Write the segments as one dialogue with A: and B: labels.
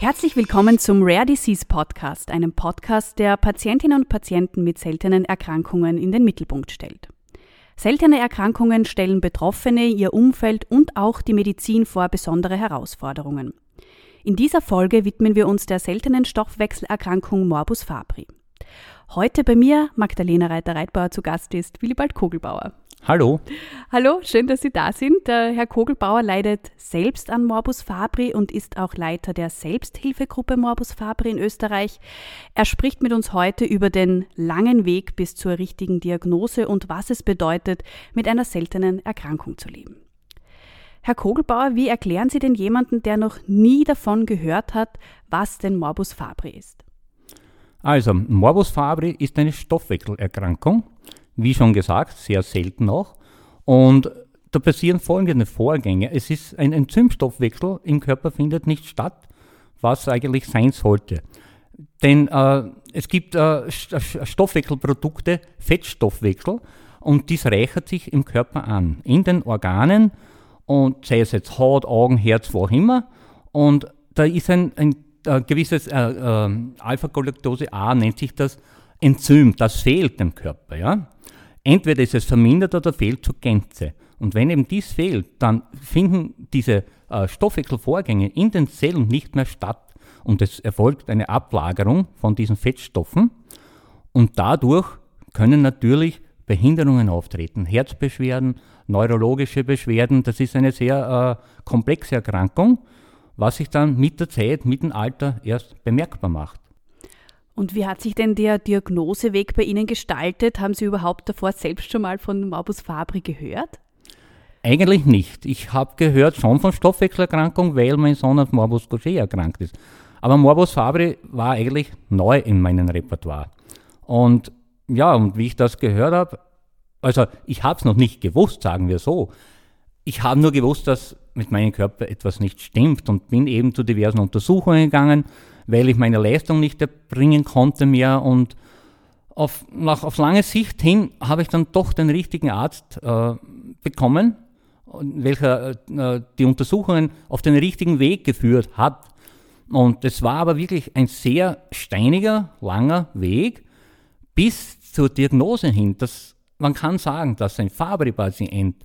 A: Herzlich willkommen zum Rare Disease Podcast, einem Podcast, der Patientinnen und Patienten mit seltenen Erkrankungen in den Mittelpunkt stellt. Seltene Erkrankungen stellen Betroffene, ihr Umfeld und auch die Medizin vor besondere Herausforderungen. In dieser Folge widmen wir uns der seltenen Stoffwechselerkrankung Morbus Fabri. Heute bei mir Magdalena Reiter-Reitbauer zu Gast ist Willibald Kogelbauer.
B: Hallo.
A: Hallo, schön, dass Sie da sind. Der Herr Kogelbauer leidet selbst an Morbus Fabri und ist auch Leiter der Selbsthilfegruppe Morbus Fabri in Österreich. Er spricht mit uns heute über den langen Weg bis zur richtigen Diagnose und was es bedeutet, mit einer seltenen Erkrankung zu leben. Herr Kogelbauer, wie erklären Sie denn jemanden, der noch nie davon gehört hat, was denn Morbus Fabri ist?
B: Also, Morbus Fabri ist eine Stoffwechselerkrankung wie schon gesagt, sehr selten noch. Und da passieren folgende Vorgänge. Es ist ein Enzymstoffwechsel im Körper findet nicht statt, was eigentlich sein sollte. Denn äh, es gibt äh, Stoffwechselprodukte, Fettstoffwechsel, und dies reichert sich im Körper an, in den Organen, und sei es jetzt Haut, Augen, Herz, wo auch immer. Und da ist ein, ein, ein gewisses äh, äh Alpha-Galactose A, nennt sich das Enzym, das fehlt dem Körper. Ja? Entweder ist es vermindert oder fehlt zur Gänze. Und wenn eben dies fehlt, dann finden diese äh, Stoffwechselvorgänge in den Zellen nicht mehr statt und es erfolgt eine Ablagerung von diesen Fettstoffen und dadurch können natürlich Behinderungen auftreten, Herzbeschwerden, neurologische Beschwerden. Das ist eine sehr äh, komplexe Erkrankung, was sich dann mit der Zeit, mit dem Alter erst bemerkbar macht.
A: Und wie hat sich denn der Diagnoseweg bei Ihnen gestaltet? Haben Sie überhaupt davor selbst schon mal von Morbus Fabri gehört?
B: Eigentlich nicht. Ich habe gehört schon von Stoffwechselerkrankung, weil mein Sohn an Morbus Gaucher erkrankt ist. Aber Morbus Fabri war eigentlich neu in meinem Repertoire. Und ja, und wie ich das gehört habe, also ich habe es noch nicht gewusst, sagen wir so. Ich habe nur gewusst, dass mit meinem Körper etwas nicht stimmt und bin eben zu diversen Untersuchungen gegangen weil ich meine Leistung nicht erbringen konnte mehr und auf, nach, auf lange Sicht hin habe ich dann doch den richtigen Arzt äh, bekommen, welcher äh, die Untersuchungen auf den richtigen Weg geführt hat. Und es war aber wirklich ein sehr steiniger, langer Weg bis zur Diagnose hin. Das, man kann sagen, dass ein Fabry-Patient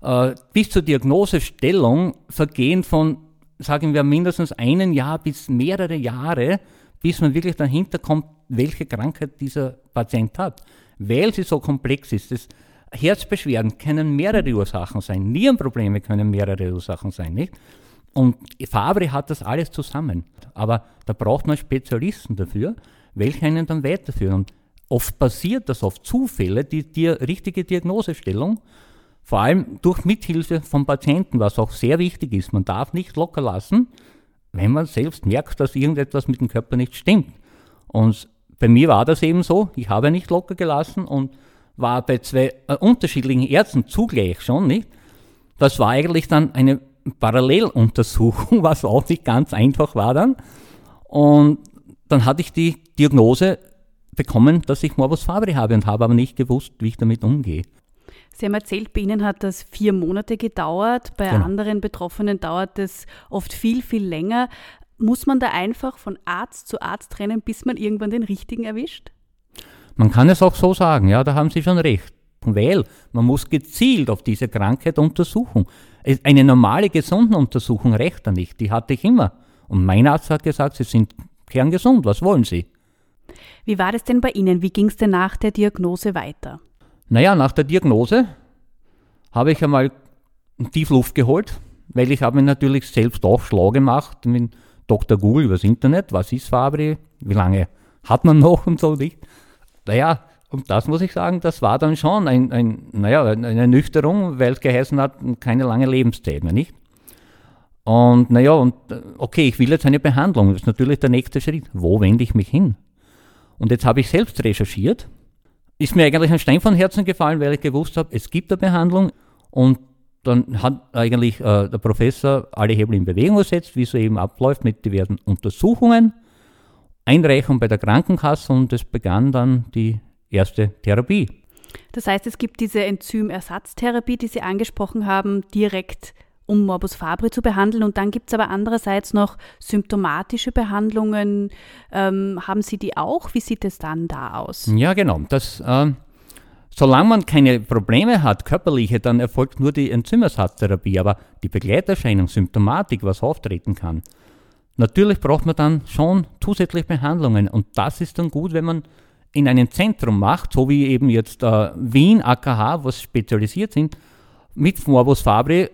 B: äh, bis zur Diagnosestellung vergehen von sagen wir, mindestens einen Jahr bis mehrere Jahre, bis man wirklich dahinter kommt, welche Krankheit dieser Patient hat. Weil sie so komplex ist. Das Herzbeschwerden können mehrere Ursachen sein, Nierenprobleme können mehrere Ursachen sein, nicht? Und Fabri hat das alles zusammen. Aber da braucht man Spezialisten dafür, welche einen dann weiterführen. Und oft passiert das auf Zufälle, die, die richtige Diagnosestellung vor allem durch Mithilfe von Patienten, was auch sehr wichtig ist. Man darf nicht locker lassen, wenn man selbst merkt, dass irgendetwas mit dem Körper nicht stimmt. Und bei mir war das eben so. Ich habe nicht locker gelassen und war bei zwei äh, unterschiedlichen Ärzten zugleich schon, nicht? Das war eigentlich dann eine Paralleluntersuchung, was auch nicht ganz einfach war dann. Und dann hatte ich die Diagnose bekommen, dass ich Morbus Fabri habe und habe aber nicht gewusst, wie ich damit umgehe.
A: Sie haben erzählt, bei Ihnen hat das vier Monate gedauert, bei genau. anderen Betroffenen dauert es oft viel, viel länger. Muss man da einfach von Arzt zu Arzt rennen, bis man irgendwann den richtigen erwischt?
B: Man kann es auch so sagen, ja, da haben Sie schon recht. Weil man muss gezielt auf diese Krankheit untersuchen. Eine normale Gesundenuntersuchung reicht da nicht, die hatte ich immer. Und mein Arzt hat gesagt, Sie sind kerngesund, was wollen Sie?
A: Wie war das denn bei Ihnen? Wie ging es denn nach der Diagnose weiter?
B: Naja, nach der Diagnose habe ich einmal Tiefluft geholt, weil ich habe mir natürlich selbst auch schlau gemacht mit Dr. Google übers Internet, was ist Fabri, wie lange hat man noch und so nicht. Naja, und das muss ich sagen, das war dann schon ein, ein, naja, eine Ernüchterung, weil es geheißen hat, keine lange Lebenszeit mehr, nicht? Und naja, und okay, ich will jetzt eine Behandlung, das ist natürlich der nächste Schritt. Wo wende ich mich hin? Und jetzt habe ich selbst recherchiert ist mir eigentlich ein Stein von Herzen gefallen, weil ich gewusst habe, es gibt eine Behandlung und dann hat eigentlich äh, der Professor alle Hebel in Bewegung gesetzt, wie es eben abläuft mit diversen Untersuchungen, Einreichung bei der Krankenkasse und es begann dann die erste Therapie.
A: Das heißt, es gibt diese Enzymersatztherapie, die Sie angesprochen haben, direkt um Morbus Fabri zu behandeln. Und dann gibt es aber andererseits noch symptomatische Behandlungen. Ähm, haben Sie die auch? Wie sieht es dann da aus?
B: Ja, genau. Das, äh, solange man keine Probleme hat, körperliche, dann erfolgt nur die Enzymersatztherapie. Aber die Begleiterscheinung, Symptomatik, was auftreten kann, natürlich braucht man dann schon zusätzliche Behandlungen. Und das ist dann gut, wenn man in einem Zentrum macht, so wie eben jetzt äh, Wien, AKH, was spezialisiert sind, mit Morbus Fabri,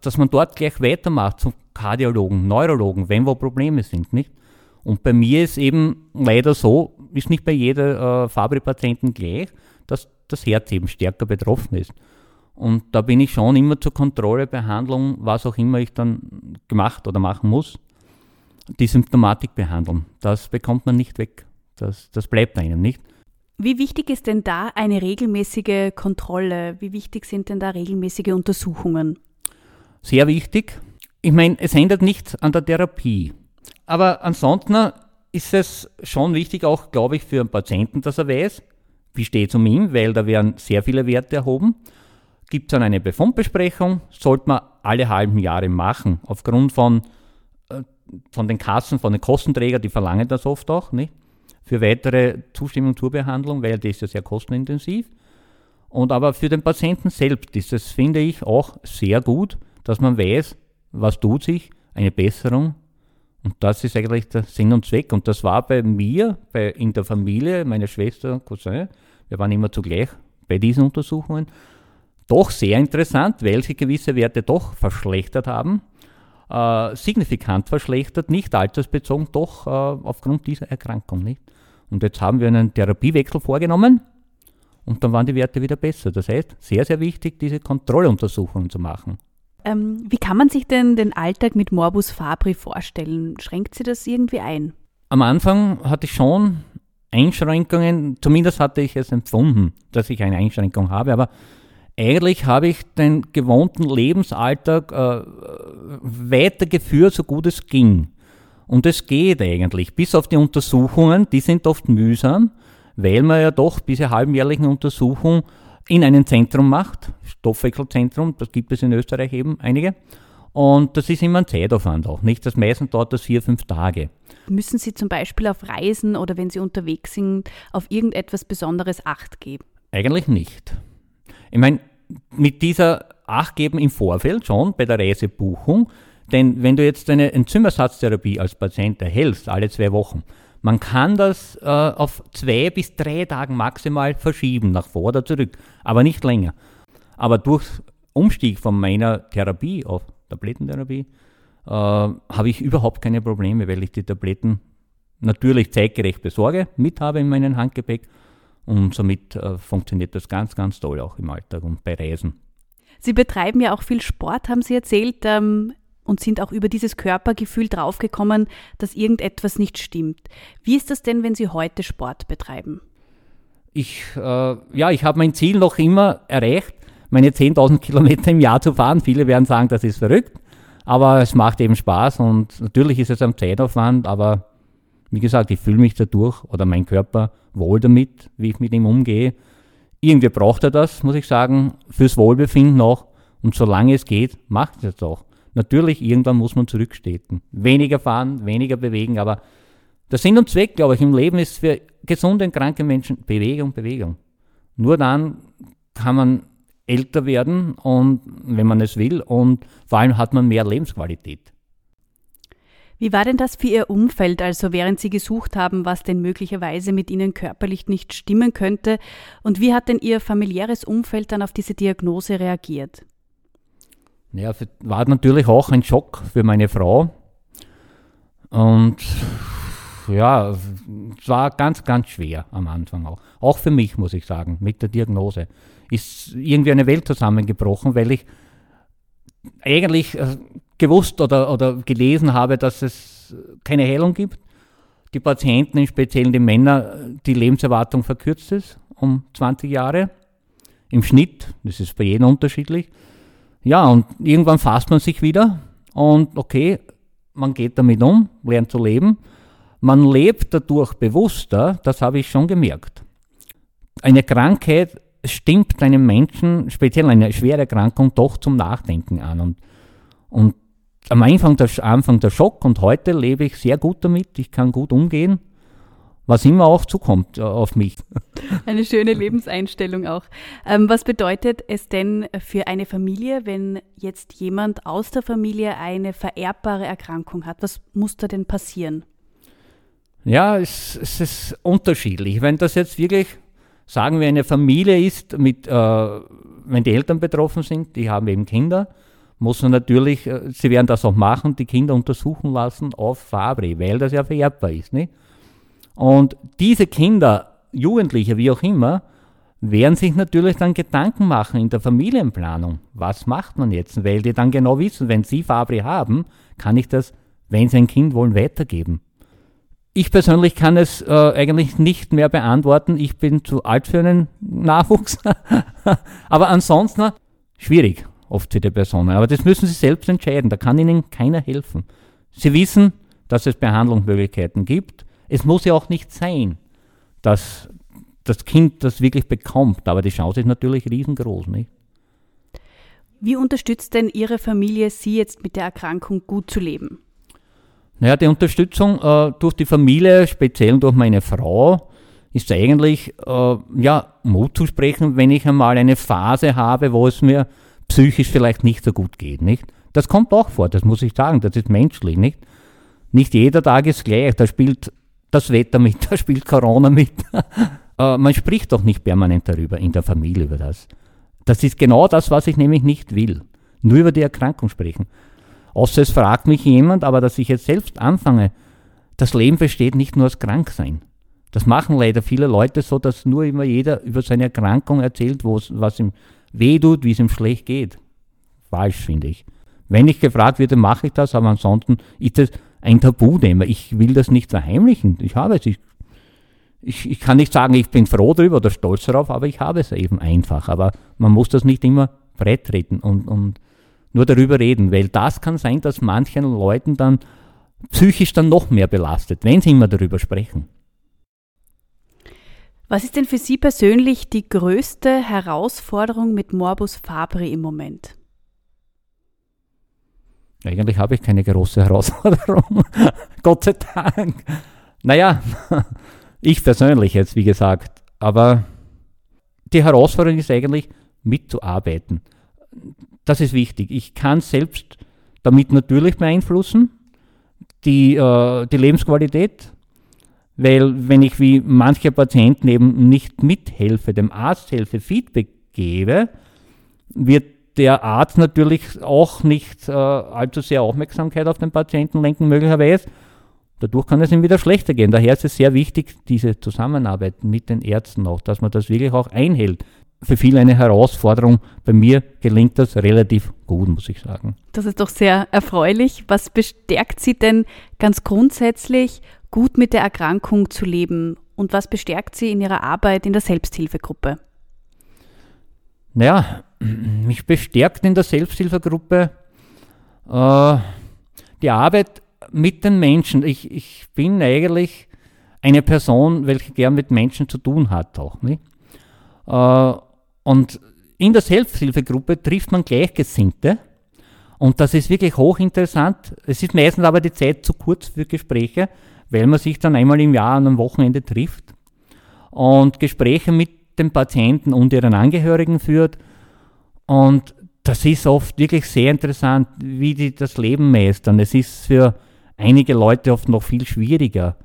B: dass man dort gleich weitermacht zum Kardiologen, Neurologen, wenn wo Probleme sind, nicht? Und bei mir ist eben leider so, ist nicht bei jeder äh, Fabry-Patienten gleich, dass das Herz eben stärker betroffen ist. Und da bin ich schon immer zur Kontrolle, Behandlung, was auch immer ich dann gemacht oder machen muss, die Symptomatik behandeln. Das bekommt man nicht weg. Das, das bleibt einem nicht.
A: Wie wichtig ist denn da eine regelmäßige Kontrolle? Wie wichtig sind denn da regelmäßige Untersuchungen?
B: Sehr wichtig. Ich meine, es ändert nichts an der Therapie. Aber ansonsten ist es schon wichtig, auch, glaube ich, für einen Patienten, dass er weiß, wie steht es um ihn, weil da werden sehr viele Werte erhoben. Gibt es dann eine Befundbesprechung, sollte man alle halben Jahre machen, aufgrund von, äh, von den Kassen, von den Kostenträgern, die verlangen das oft auch. Nicht? für weitere Zustimmung zur Behandlung, weil das ist ja sehr kostenintensiv. Und aber für den Patienten selbst ist es, finde ich, auch sehr gut, dass man weiß, was tut sich, eine Besserung. Und das ist eigentlich der Sinn und Zweck. Und das war bei mir, bei, in der Familie, meine Schwester, Cousin, wir waren immer zugleich bei diesen Untersuchungen, doch sehr interessant, weil sich gewisse Werte doch verschlechtert haben äh, signifikant verschlechtert, nicht altersbezogen, doch äh, aufgrund dieser Erkrankung. Nicht? Und jetzt haben wir einen Therapiewechsel vorgenommen und dann waren die Werte wieder besser. Das heißt, sehr, sehr wichtig, diese Kontrolluntersuchungen zu machen.
A: Ähm, wie kann man sich denn den Alltag mit Morbus Fabri vorstellen? Schränkt sie das irgendwie ein?
B: Am Anfang hatte ich schon Einschränkungen, zumindest hatte ich es empfunden, dass ich eine Einschränkung habe, aber eigentlich habe ich den gewohnten Lebensalltag äh, weitergeführt, so gut es ging. Und es geht eigentlich, bis auf die Untersuchungen, die sind oft mühsam, weil man ja doch diese halbjährlichen Untersuchungen in einem Zentrum macht, Stoffwechselzentrum, das gibt es in Österreich eben einige. Und das ist immer ein Zeitaufwand auch, nicht? Das meistens dauert das vier, fünf Tage.
A: Müssen Sie zum Beispiel auf Reisen oder wenn Sie unterwegs sind, auf irgendetwas Besonderes Acht geben?
B: Eigentlich nicht. Ich meine, mit dieser Acht geben im Vorfeld schon bei der Reisebuchung, denn wenn du jetzt eine Enzymersatztherapie als Patient erhältst, alle zwei Wochen, man kann das äh, auf zwei bis drei Tagen maximal verschieben, nach vor oder zurück, aber nicht länger. Aber durch Umstieg von meiner Therapie auf Tablettentherapie äh, habe ich überhaupt keine Probleme, weil ich die Tabletten natürlich zeitgerecht besorge, mit habe in meinem Handgepäck und somit äh, funktioniert das ganz, ganz toll auch im Alltag und bei Reisen.
A: Sie betreiben ja auch viel Sport, haben Sie erzählt, ähm, und sind auch über dieses Körpergefühl draufgekommen, dass irgendetwas nicht stimmt. Wie ist das denn, wenn Sie heute Sport betreiben?
B: Ich, äh, ja, ich habe mein Ziel noch immer erreicht, meine 10.000 Kilometer im Jahr zu fahren. Viele werden sagen, das ist verrückt, aber es macht eben Spaß und natürlich ist es am Zeitaufwand, aber wie gesagt, ich fühle mich dadurch oder mein Körper wohl damit, wie ich mit ihm umgehe. Irgendwie braucht er das, muss ich sagen, fürs Wohlbefinden auch. Und solange es geht, macht es auch. Natürlich, irgendwann muss man zurückstehen. Weniger fahren, weniger bewegen, aber der Sinn und Zweck, glaube ich, im Leben ist für gesunde und kranke Menschen Bewegung, Bewegung. Nur dann kann man älter werden und wenn man es will und vor allem hat man mehr Lebensqualität.
A: Wie war denn das für Ihr Umfeld, also während Sie gesucht haben, was denn möglicherweise mit Ihnen körperlich nicht stimmen könnte? Und wie hat denn Ihr familiäres Umfeld dann auf diese Diagnose reagiert?
B: Ja, war natürlich auch ein Schock für meine Frau. Und ja, es war ganz, ganz schwer am Anfang auch. Auch für mich, muss ich sagen, mit der Diagnose. Ist irgendwie eine Welt zusammengebrochen, weil ich eigentlich äh, gewusst oder, oder gelesen habe, dass es keine Heilung gibt. Die Patienten, im Speziellen die Männer, die Lebenserwartung verkürzt ist um 20 Jahre. Im Schnitt, das ist bei jedem unterschiedlich. Ja, und irgendwann fasst man sich wieder und okay, man geht damit um, lernt zu leben. Man lebt dadurch bewusster, das habe ich schon gemerkt. Eine Krankheit stimmt einem Menschen, speziell eine schwere Erkrankung, doch zum Nachdenken an. Und Und am Anfang der, Anfang der Schock und heute lebe ich sehr gut damit. Ich kann gut umgehen, was immer auch zukommt äh, auf mich.
A: Eine schöne Lebenseinstellung auch. Ähm, was bedeutet es denn für eine Familie, wenn jetzt jemand aus der Familie eine vererbbare Erkrankung hat? Was muss da denn passieren?
B: Ja, es, es ist unterschiedlich. Wenn das jetzt wirklich, sagen wir, eine Familie ist, mit, äh, wenn die Eltern betroffen sind, die haben eben Kinder, muss man natürlich, äh, sie werden das auch machen, die Kinder untersuchen lassen auf Fabri, weil das ja vererbbar ist. Nicht? Und diese Kinder, Jugendliche, wie auch immer, werden sich natürlich dann Gedanken machen in der Familienplanung. Was macht man jetzt? Weil die dann genau wissen, wenn sie Fabri haben, kann ich das, wenn sie ein Kind wollen, weitergeben. Ich persönlich kann es äh, eigentlich nicht mehr beantworten. Ich bin zu alt für einen Nachwuchs. Aber ansonsten schwierig oft für die Personen. Aber das müssen sie selbst entscheiden. Da kann ihnen keiner helfen. Sie wissen, dass es Behandlungsmöglichkeiten gibt. Es muss ja auch nicht sein, dass das Kind das wirklich bekommt. Aber die Chance ist natürlich riesengroß. Nicht?
A: Wie unterstützt denn Ihre Familie Sie jetzt mit der Erkrankung gut zu leben?
B: Naja, die Unterstützung äh, durch die Familie, speziell durch meine Frau, ist eigentlich äh, ja, Mut zu sprechen, wenn ich einmal eine Phase habe, wo es mir psychisch vielleicht nicht so gut geht. Nicht? Das kommt auch vor, das muss ich sagen, das ist menschlich. Nicht, nicht jeder Tag ist gleich, da spielt das Wetter mit, da spielt Corona mit. äh, man spricht doch nicht permanent darüber in der Familie über das. Das ist genau das, was ich nämlich nicht will. Nur über die Erkrankung sprechen. Außer es fragt mich jemand, aber dass ich jetzt selbst anfange, das Leben besteht nicht nur aus Kranksein. Das machen leider viele Leute so, dass nur immer jeder über seine Erkrankung erzählt, was ihm weh tut, wie es ihm schlecht geht. Falsch, finde ich. Wenn ich gefragt werde, mache ich das, aber ansonsten ist das ein Tabuthema. Ich will das nicht verheimlichen. Ich habe es. Ich, ich, ich kann nicht sagen, ich bin froh darüber oder stolz darauf, aber ich habe es eben einfach. Aber man muss das nicht immer brett treten und, und nur darüber reden, weil das kann sein, dass manchen Leuten dann psychisch dann noch mehr belastet, wenn sie immer darüber sprechen.
A: Was ist denn für Sie persönlich die größte Herausforderung mit Morbus Fabri im Moment?
B: Eigentlich habe ich keine große Herausforderung. Gott sei Dank. Naja, ich persönlich jetzt, wie gesagt. Aber die Herausforderung ist eigentlich, mitzuarbeiten das ist wichtig. Ich kann selbst damit natürlich beeinflussen, die, äh, die Lebensqualität, weil wenn ich wie manche Patienten eben nicht mithelfe, dem Arzt helfe, Feedback gebe, wird der Arzt natürlich auch nicht äh, allzu sehr Aufmerksamkeit auf den Patienten lenken, möglicherweise. Dadurch kann es ihm wieder schlechter gehen. Daher ist es sehr wichtig, diese Zusammenarbeit mit den Ärzten auch, dass man das wirklich auch einhält für viele eine Herausforderung. Bei mir gelingt das relativ gut, muss ich sagen.
A: Das ist doch sehr erfreulich. Was bestärkt Sie denn ganz grundsätzlich, gut mit der Erkrankung zu leben? Und was bestärkt Sie in Ihrer Arbeit in der Selbsthilfegruppe?
B: Naja, mich bestärkt in der Selbsthilfegruppe äh, die Arbeit mit den Menschen. Ich, ich bin eigentlich eine Person, welche gern mit Menschen zu tun hat auch. Äh, und in der Selbsthilfegruppe trifft man Gleichgesinnte. Und das ist wirklich hochinteressant. Es ist meistens aber die Zeit zu kurz für Gespräche, weil man sich dann einmal im Jahr an einem Wochenende trifft und Gespräche mit den Patienten und ihren Angehörigen führt. Und das ist oft wirklich sehr interessant, wie die das Leben meistern. Es ist für einige Leute oft noch viel schwieriger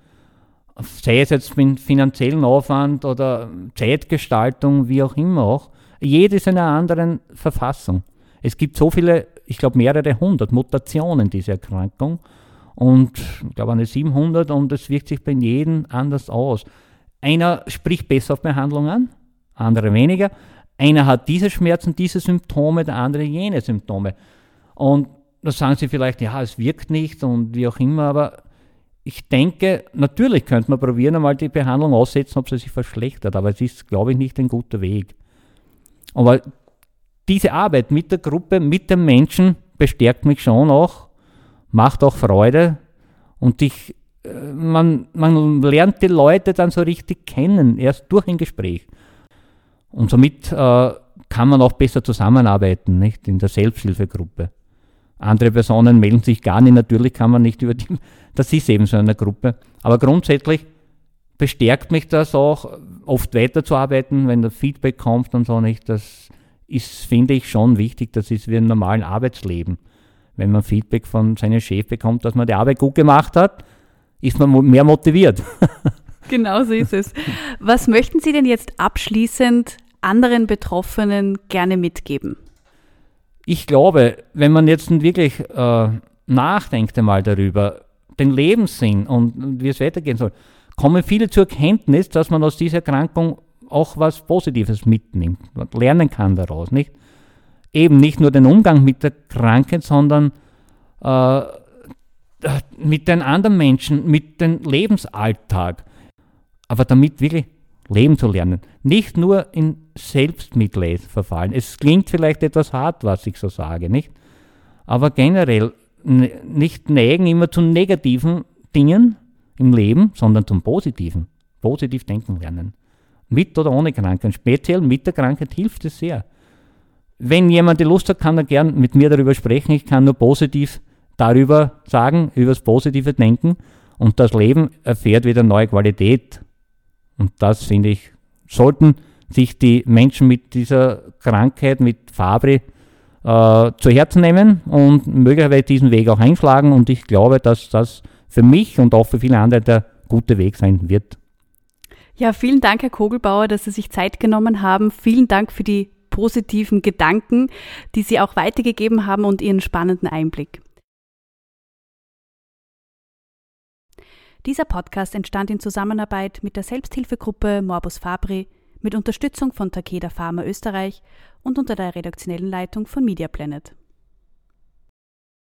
B: sei es jetzt mit finanziellen Aufwand oder Zeitgestaltung, wie auch immer auch, jedes in einer anderen Verfassung. Es gibt so viele, ich glaube mehrere hundert Mutationen dieser Erkrankung und ich glaube eine 700 und es wirkt sich bei jedem anders aus. Einer spricht besser auf Behandlung an, andere weniger. Einer hat diese Schmerzen, diese Symptome, der andere jene Symptome. Und da sagen sie vielleicht, ja, es wirkt nicht und wie auch immer, aber ich denke, natürlich könnte man probieren, einmal die Behandlung aussetzen, ob sie sich verschlechtert, aber es ist, glaube ich, nicht ein guter Weg. Aber diese Arbeit mit der Gruppe, mit dem Menschen bestärkt mich schon auch, macht auch Freude und ich, äh, man, man lernt die Leute dann so richtig kennen, erst durch ein Gespräch. Und somit äh, kann man auch besser zusammenarbeiten, nicht, in der Selbsthilfegruppe. Andere Personen melden sich gar nicht. Natürlich kann man nicht über die, das ist eben so eine Gruppe. Aber grundsätzlich bestärkt mich das auch, oft weiterzuarbeiten, wenn der Feedback kommt und so nicht. Das ist, finde ich, schon wichtig. Das ist wie im normalen Arbeitsleben. Wenn man Feedback von seinem Chef bekommt, dass man die Arbeit gut gemacht hat, ist man mehr motiviert.
A: Genau so ist es. Was möchten Sie denn jetzt abschließend anderen Betroffenen gerne mitgeben?
B: Ich glaube, wenn man jetzt wirklich äh, nachdenkt einmal darüber, den Lebenssinn und wie es weitergehen soll, kommen viele zur Erkenntnis, dass man aus dieser Erkrankung auch was Positives mitnimmt, lernen kann daraus, nicht? Eben nicht nur den Umgang mit der Krankheit, sondern äh, mit den anderen Menschen, mit dem Lebensalltag, aber damit wirklich leben zu lernen. Nicht nur in Selbstmitleid verfallen. Es klingt vielleicht etwas hart, was ich so sage, nicht? Aber generell nicht neigen immer zu negativen Dingen im Leben, sondern zum Positiven. Positiv denken lernen. Mit oder ohne Krankheit. Speziell mit der Krankheit hilft es sehr. Wenn jemand die Lust hat, kann er gern mit mir darüber sprechen. Ich kann nur positiv darüber sagen, über das positive Denken. Und das Leben erfährt wieder neue Qualität. Und das finde ich, sollten sich die Menschen mit dieser Krankheit, mit Fabri, äh, zu Herzen nehmen und möglicherweise diesen Weg auch einschlagen. Und ich glaube, dass das für mich und auch für viele andere der gute Weg sein wird.
A: Ja, vielen Dank, Herr Kogelbauer, dass Sie sich Zeit genommen haben. Vielen Dank für die positiven Gedanken, die Sie auch weitergegeben haben und Ihren spannenden Einblick. Dieser Podcast entstand in Zusammenarbeit mit der Selbsthilfegruppe Morbus Fabri mit Unterstützung von Takeda Pharma Österreich und unter der redaktionellen Leitung von Media Planet.